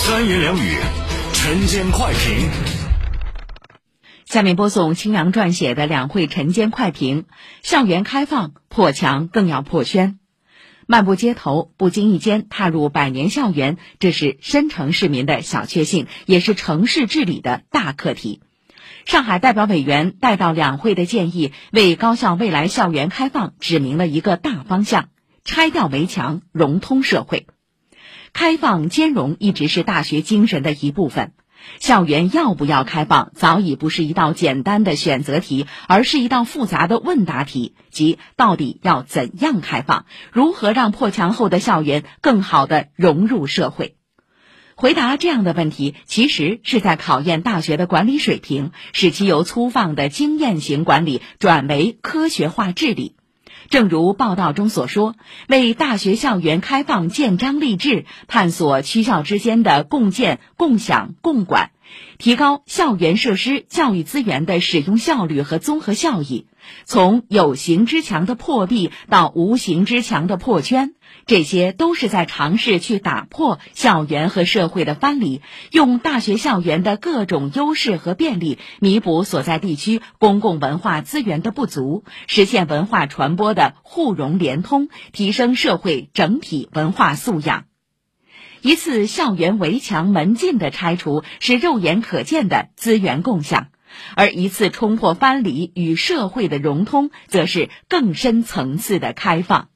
三言两语，晨间快评。下面播送青阳撰写的两会晨间快评：校园开放破墙更要破圈。漫步街头，不经意间踏入百年校园，这是深城市民的小确幸，也是城市治理的大课题。上海代表委员带到两会的建议，为高校未来校园开放指明了一个大方向：拆掉围墙，融通社会。开放兼容一直是大学精神的一部分。校园要不要开放，早已不是一道简单的选择题，而是一道复杂的问答题，即到底要怎样开放，如何让破墙后的校园更好地融入社会？回答这样的问题，其实是在考验大学的管理水平，使其由粗放的经验型管理转为科学化治理。正如报道中所说，为大学校园开放建章立制，探索区校之间的共建、共享、共管，提高校园设施、教育资源的使用效率和综合效益。从有形之墙的破壁到无形之墙的破圈，这些都是在尝试去打破校园和社会的藩篱，用大学校园的各种优势和便利，弥补所在地区公共文化资源的不足，实现文化传播的互融联通，提升社会整体文化素养。一次校园围墙门禁的拆除，是肉眼可见的资源共享。而一次冲破藩篱与社会的融通，则是更深层次的开放。